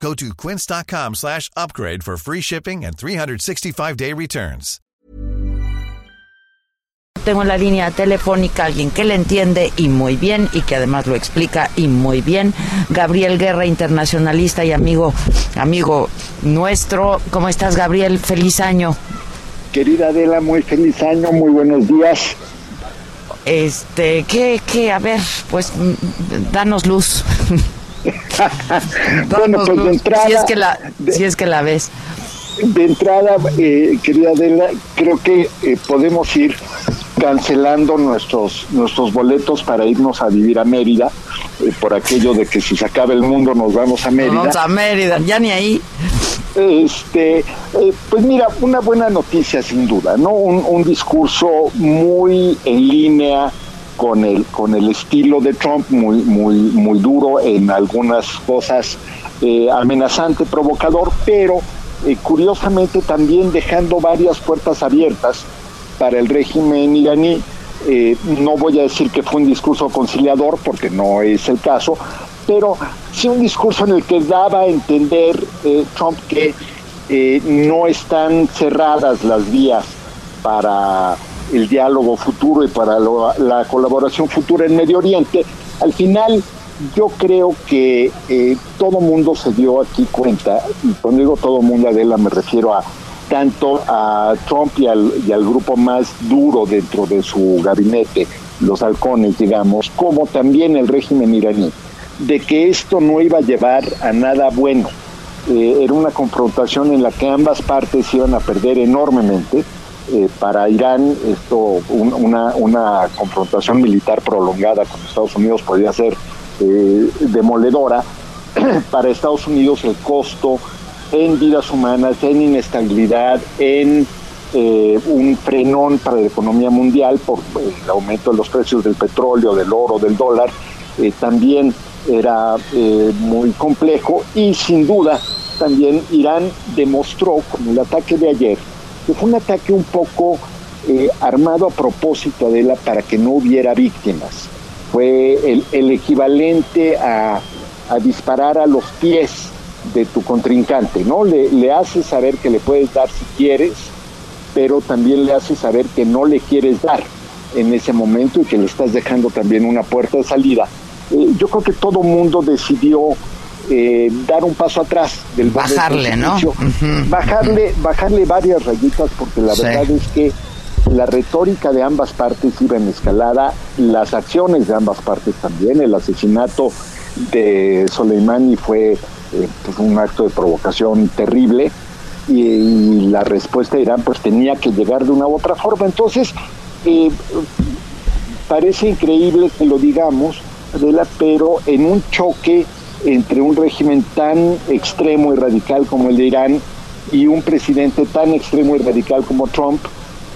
Go to quince.com slash upgrade for free shipping and 365-day returns. Tengo en la línea telefónica alguien que le entiende y muy bien y que además lo explica y muy bien. Gabriel Guerra, internacionalista y amigo, amigo nuestro. ¿Cómo estás, Gabriel? Feliz año. Querida Adela, muy feliz año, muy buenos días. Este, ¿qué, qué? A ver, pues, mm, danos luz. bueno, pues de entrada... Si es que la, si es que la ves. De entrada, eh, querida Adela, creo que eh, podemos ir cancelando nuestros nuestros boletos para irnos a vivir a Mérida, eh, por aquello de que si se acaba el mundo nos vamos a Mérida. Vamos a Mérida, ya ni ahí. Este, eh, pues mira, una buena noticia sin duda, ¿no? Un, un, discurso muy en línea con el con el estilo de Trump, muy muy muy duro en algunas cosas, eh, amenazante, provocador, pero eh, curiosamente también dejando varias puertas abiertas para el régimen iraní. Eh, no voy a decir que fue un discurso conciliador, porque no es el caso, pero sí un discurso en el que daba a entender Trump que no están cerradas las vías para el diálogo futuro y para lo, la colaboración futura en Medio Oriente. Al final, yo creo que eh, todo mundo se dio aquí cuenta, y cuando digo todo mundo, Adela, me refiero a tanto a Trump y al, grupo más duro dentro de su gabinete, los halcones, digamos, como también el régimen iraní de que esto no iba a llevar a nada bueno. Eh, era una confrontación en la que ambas partes iban a perder enormemente. Eh, para Irán, esto, un, una, una confrontación militar prolongada con Estados Unidos podría ser eh, demoledora. para Estados Unidos, el costo en vidas humanas, en inestabilidad, en eh, un frenón para la economía mundial por el aumento de los precios del petróleo, del oro, del dólar, eh, también era eh, muy complejo y sin duda también Irán demostró con el ataque de ayer que fue un ataque un poco eh, armado a propósito de la para que no hubiera víctimas. Fue el, equivalente a, a, disparar a los pies de tu contrincante, ¿no? Le, le haces saber que le puedes dar si quieres, pero también le haces saber que no le quieres dar en ese momento y que le estás dejando también una puerta de salida eh, yo creo que todo mundo decidió eh, dar un paso atrás del bajarle, ¿no? Uh -huh. Bajarle, bajarle varias rayitas porque la sí. verdad es que la retórica de ambas partes iba en escalada, las acciones de ambas partes también, el asesinato de Soleimani fue eh, pues un acto de provocación terrible y, y, la respuesta de Irán pues tenía que llegar de una u otra forma. Entonces, eh, parece increíble que lo digamos, Adela, pero en un choque entre un régimen tan extremo y radical como el de Irán y un presidente tan extremo y radical como Trump,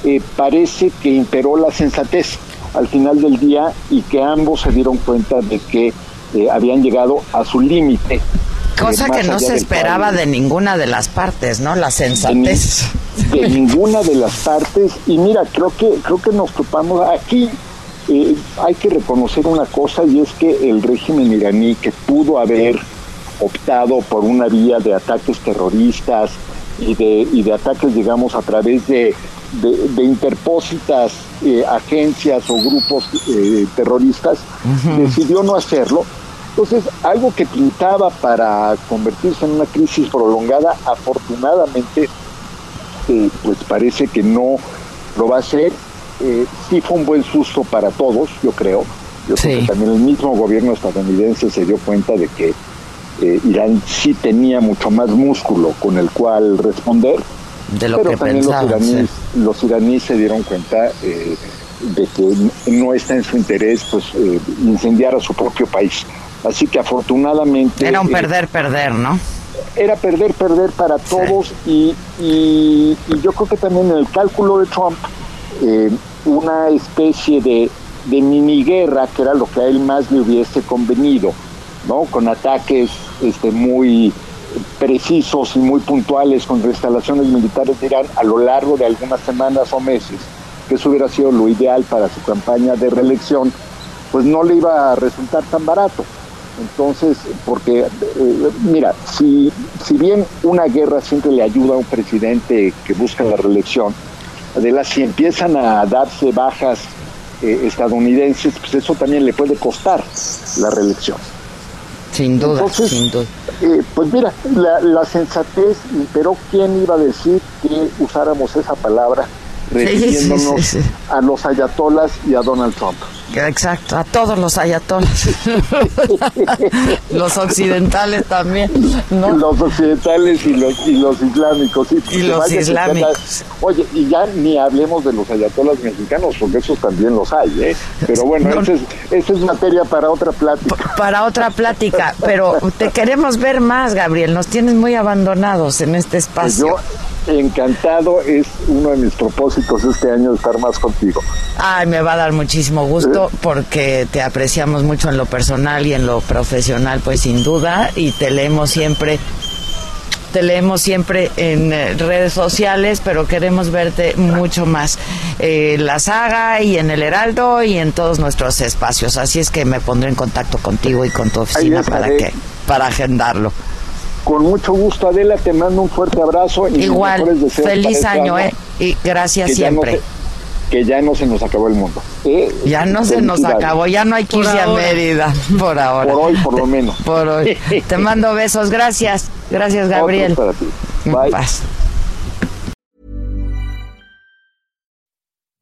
eh, parece que imperó la sensatez al final del día y que ambos se dieron cuenta de que eh, habían llegado a su límite. Cosa eh, que no se esperaba de ninguna de las partes, ¿no? La sensatez. De, de ninguna de las partes. Y mira, creo que creo que nos topamos aquí eh, hay que reconocer una cosa y es que el régimen iraní que pudo haber optado por una vía de ataques terroristas y de, y de ataques, digamos, a través de, de, de interpósitas eh, agencias o grupos eh, terroristas, uh -huh. decidió no hacerlo. Entonces, algo que pintaba para convertirse en una crisis prolongada, afortunadamente, pues parece que no lo va a hacer eh, sí fue un buen susto para todos, yo creo. Yo sí. creo que también el mismo gobierno estadounidense se dio cuenta de que eh, Irán sí tenía mucho más músculo con el cual responder. De lo pero que también pensaban, los, iraníes, sí. los iraníes se dieron cuenta eh, de que no está en su interés pues incendiar a su propio país. Así que afortunadamente... Era un perder-perder, ¿no? era perder, perder para todos y, y, yo creo que también en el cálculo de Trump, eh, una especie de, de mini guerra, que era lo que a él más le hubiese convenido, ¿no? Con ataques este, muy precisos y muy puntuales contra instalaciones militares de Irán a lo largo de algunas semanas o meses, que eso hubiera sido lo ideal para su campaña de reelección, pues no le iba a resultar tan barato. Entonces, porque, eh, mira, si, si bien una guerra siempre le ayuda a un presidente que busca la reelección, las si empiezan a darse bajas eh, estadounidenses, pues eso también le puede costar la reelección. Sin duda, sin duda. Eh, pues mira, la, la, sensatez, pero ¿quién iba a decir que usáramos esa palabra refiriéndonos a los ayatolas y a Donald Trump? Exacto, a todos los ayatolas. los occidentales también, ¿no? Los occidentales y los, y los islámicos. y los islámicos. oye, y ya ni hablemos de los ayatolas mexicanos, porque esos también los hay, ¿eh? Pero bueno, esa, es, es materia para otra plática. Para otra plática, pero te queremos ver más, Gabriel. Nos tienes muy abandonados en este espacio encantado, es uno de mis propósitos este año estar más contigo. Ay, me va a dar muchísimo gusto porque te apreciamos mucho en lo personal y en lo profesional, pues sin duda, y te leemos siempre. Te leemos siempre en eh, redes sociales, pero queremos verte mucho más en la saga y en el Heraldo y en todos nuestros espacios. Así es que me pondré en contacto contigo y con tu oficina para que para agendarlo. Con mucho gusto, Adela, te mando un fuerte abrazo. Y Igual, feliz este año, eh, y gracias siempre. Que ya no se nos acabó el mundo. Eh, ya no se nos acabó, ya no hay que irse a Mérida, por ahora. Por hoy, por lo menos. Por hoy. te mando besos, gracias. Gracias, Gabriel. Para ti. Bye. Paz.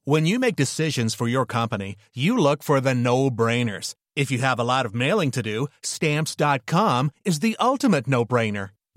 When you make decisions for your company, you look for the no-brainers. If you have a lot of mailing to do, stamps.com is the ultimate no brainer.